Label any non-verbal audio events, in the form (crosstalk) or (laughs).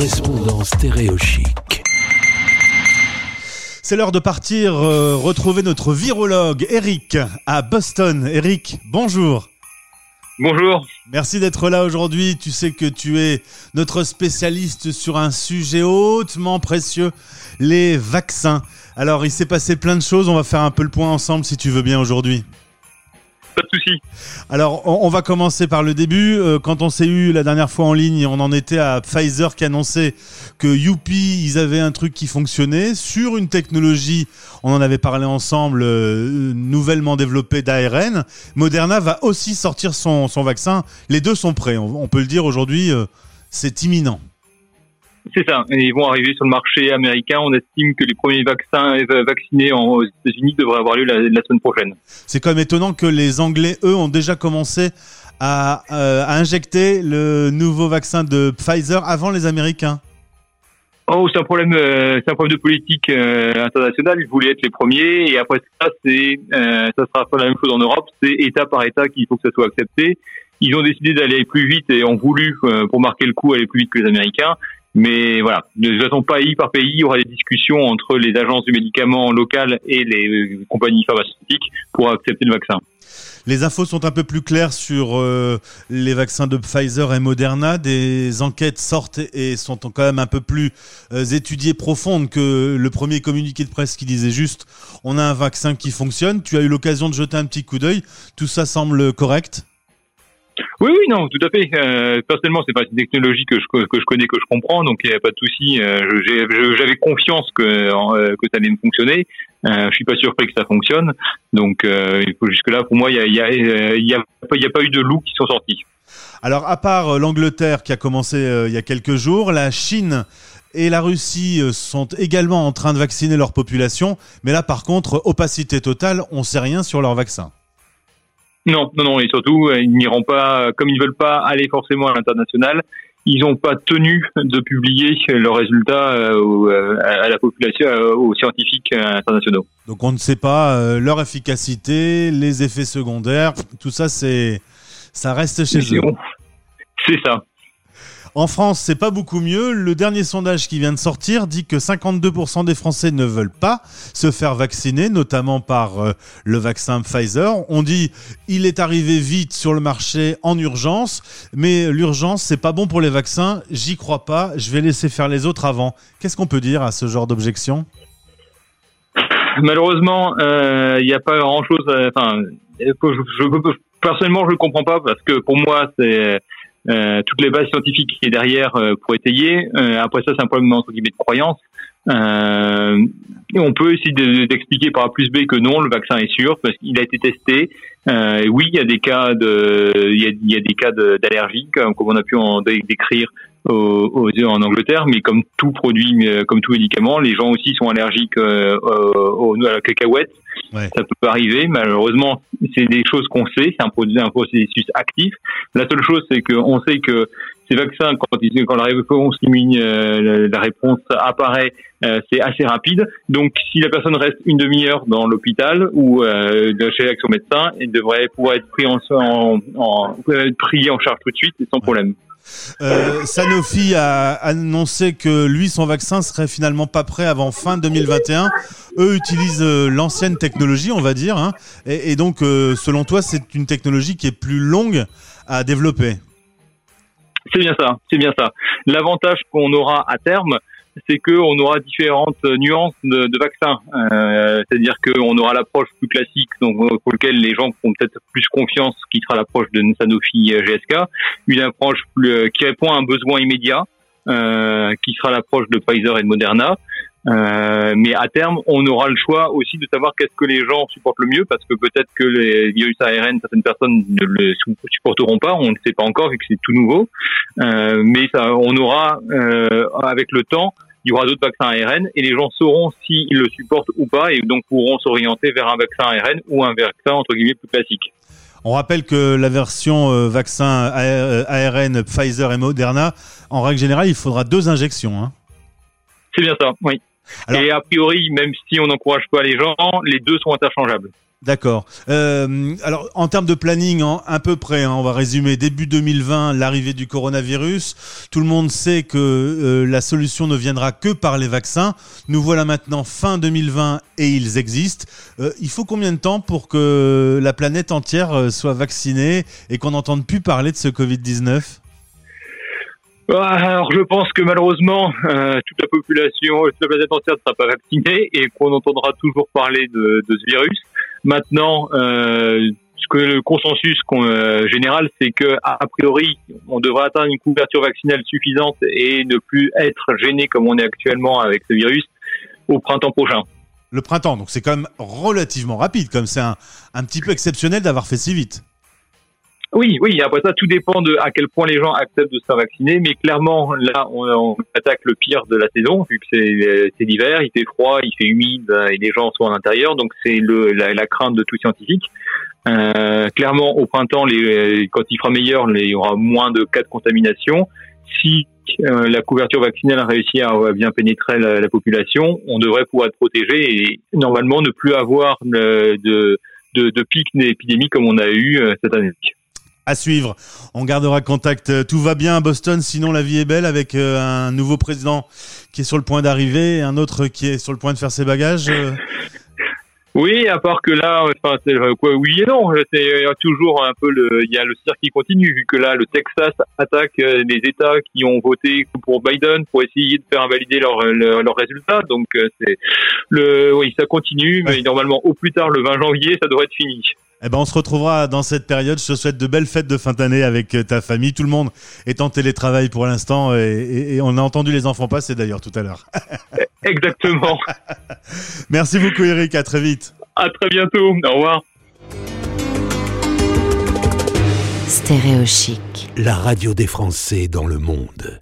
correspondant stéréochique. C'est l'heure de partir euh, retrouver notre virologue Eric à Boston. Eric, bonjour. Bonjour. Merci d'être là aujourd'hui. Tu sais que tu es notre spécialiste sur un sujet hautement précieux, les vaccins. Alors, il s'est passé plein de choses. On va faire un peu le point ensemble si tu veux bien aujourd'hui. Pas de souci. Alors, on, va commencer par le début. Euh, quand on s'est eu la dernière fois en ligne, on en était à Pfizer qui annonçait que Youpi, ils avaient un truc qui fonctionnait sur une technologie, on en avait parlé ensemble, euh, nouvellement développée d'ARN. Moderna va aussi sortir son, son vaccin. Les deux sont prêts. On, on peut le dire aujourd'hui, euh, c'est imminent. C'est ça. Et ils vont arriver sur le marché américain. On estime que les premiers vaccins euh, vaccinés aux États-Unis devraient avoir lieu la, la semaine prochaine. C'est quand même étonnant que les Anglais, eux, ont déjà commencé à, euh, à injecter le nouveau vaccin de Pfizer avant les Américains. Oh, c'est un problème, euh, c'est un problème de politique euh, internationale. Ils voulaient être les premiers, et après ça, c'est, euh, ça sera pas la même chose en Europe. C'est État par État qu'il faut que ça soit accepté. Ils ont décidé d'aller plus vite et ont voulu, pour marquer le coup, aller plus vite que les Américains. Mais voilà, de façon pays par pays, il y aura des discussions entre les agences du médicament locales et les euh, compagnies pharmaceutiques pour accepter le vaccin. Les infos sont un peu plus claires sur euh, les vaccins de Pfizer et Moderna. Des enquêtes sortent et sont quand même un peu plus euh, étudiées, profondes que le premier communiqué de presse qui disait juste on a un vaccin qui fonctionne. Tu as eu l'occasion de jeter un petit coup d'œil. Tout ça semble correct. Oui, oui, non, tout à fait. Euh, personnellement, c'est pas une technologie que je, que je connais, que je comprends, donc il n'y a pas de souci. Euh, J'avais confiance que, euh, que ça allait me fonctionner. Euh, je suis pas surpris que ça fonctionne. Donc, euh, jusque-là, pour moi, il y a, y, a, a, y a pas eu de loups qui sont sortis. Alors, à part euh, l'Angleterre qui a commencé euh, il y a quelques jours, la Chine et la Russie sont également en train de vacciner leur population. Mais là, par contre, opacité totale, on sait rien sur leur vaccin. Non, non, non, et surtout, euh, ils n'iront pas, comme ils veulent pas aller forcément à l'international, ils n'ont pas tenu de publier leurs résultats euh, euh, à la population, euh, aux scientifiques euh, internationaux. Donc on ne sait pas euh, leur efficacité, les effets secondaires, tout ça c'est ça reste chez eux. C'est ça. En France, c'est pas beaucoup mieux. Le dernier sondage qui vient de sortir dit que 52% des Français ne veulent pas se faire vacciner, notamment par euh, le vaccin Pfizer. On dit il est arrivé vite sur le marché en urgence, mais l'urgence c'est pas bon pour les vaccins. J'y crois pas. Je vais laisser faire les autres avant. Qu'est-ce qu'on peut dire à ce genre d'objection? Malheureusement, euh, il n'y a pas grand-chose. euh, Enfin, personnellement, je ne comprends pas parce que pour moi, c'est euh, toutes les bases scientifiques qui est derrière euh, pour étayer. Euh, après ça, c'est un problème entre guillemets de croyance. Euh, on peut essayer de- d'expliquer par A plus B que non, le vaccin est sûr parce qu'il a été testé. Euh, oui, il y a des cas de, il y a, des cas d'allergie comme, on a pu en dé- décrire au- aux- en Angleterre, mais comme tout produit, euh, comme tout médicament, les gens aussi sont allergiques euh, au- au- à la cacahuète. Ouais. Ça peut arriver, malheureusement, c'est des choses qu'on sait, c'est un, produit- un processus actif. La seule chose, c'est qu'on sait que ces vaccins, quand, ils, quand la réponse immune, euh, la, réponse apparaît, euh, c'est assez rapide. Donc, si la personne reste une demi-heure dans l'hôpital ou euh, chez son médecin, elle devrait pouvoir être pris en, en, en pris en charge tout de suite et sans problème. Euh, Sanofi a annoncé que lui, son vaccin serait finalement pas prêt avant fin 2021. Eux utilisent euh, l'ancienne technologie, on va dire. hein. et, et donc, euh, selon toi, c'est une technologie qui est plus longue à développer? C'est bien ça, c'est bien ça. L'avantage qu'on aura à terme, c'est qu'on aura différentes nuances de, vaccins. Euh, C'est-à-dire qu'on aura l'approche plus classique, euh, pour lequel les gens font peut-être plus confiance, qui sera l'approche de Sanofi GSK, une approche euh, qui répond à un besoin immédiat, qui sera l'approche de Pfizer et de Moderna. Euh, mais à terme, on aura le choix aussi de savoir qu'est-ce que les gens supportent le mieux, parce que peut-être que les virus ARN, certaines personnes ne le supporteront pas, on ne sait pas encore vu que c'est tout nouveau. Euh, mais ça, on aura, euh, avec le temps, il y aura d'autres vaccins ARN et les gens sauront s'ils le supportent ou pas et donc pourront s'orienter vers un vaccin ARN ou un vaccin entre guillemets plus classique. On rappelle que la version vaccin ARN Pfizer et Moderna, en règle générale, il faudra deux injections. Hein. C'est bien ça, oui. Alors- et a priori, même si on n'encourage pas les gens, les deux sont interchangeables. D'accord. Euh, alors, en termes de planning, hein, à peu près, hein, on va résumer. Début 2020, l'arrivée du coronavirus. Tout le monde sait que euh, la solution ne viendra que par les vaccins. Nous voilà maintenant fin 2020 et ils existent. Euh, il faut combien de temps pour que la planète entière soit vaccinée et qu'on n'entende plus parler de ce Covid-19 alors je pense que malheureusement toute la population, toute la planète entière ne sera pas vaccinée et qu'on entendra toujours parler de, ce virus. Maintenant, euh, ce que le consensus euh, général, c'est que a priori, on devrait atteindre une couverture vaccinale suffisante et ne plus être gêné comme on est actuellement avec ce virus au printemps prochain. Le printemps, donc c'est quand même relativement rapide, comme c'est un petit peu exceptionnel d'avoir fait si vite. Oui, oui. Après ça, tout dépend de à quel point les gens acceptent de se faire vacciner. Mais clairement, là, on, attaque le pire de la saison, vu que c'est l'hiver, il fait froid, il fait humide et les gens sont à l'intérieur. Donc c'est la, la, crainte de tout scientifique. Euh, clairement, au printemps, les, quand il fera meilleur, il y aura moins de cas de contamination. Si euh, la couverture vaccinale a réussi à, bien pénétrer la, population, on devrait pouvoir être protégé et normalement ne plus avoir de, de, de pic d'épidémie comme on a eu euh, cette année à suivre. On gardera contact. Euh, tout va bien à Boston, sinon la vie est belle avec euh, un nouveau président qui est sur le point d'arriver, un autre qui est sur le point de faire ses bagages. Euh. Oui, à part que là, enfin, quoi, oui et non. C'est toujours un peu le, il y a le cirque qui continue vu que là, le Texas attaque les États qui ont voté pour Biden pour essayer de faire invalider leurs leur, résultats. Donc c'est le, oui, ça continue, mais normalement au plus tard le 20 janvier, ça devrait être fini. Eh ben, on se retrouvera dans cette période. Je te souhaite de belles fêtes de fin d'année avec euh, ta famille. Tout le monde est en télétravail pour l'instant et, on a entendu les enfants passer d'ailleurs tout à l'heure. (laughs) Exactement. (laughs) Merci beaucoup Eric. À très vite. À très bientôt. Au revoir. Stéréo La radio des Français dans le monde.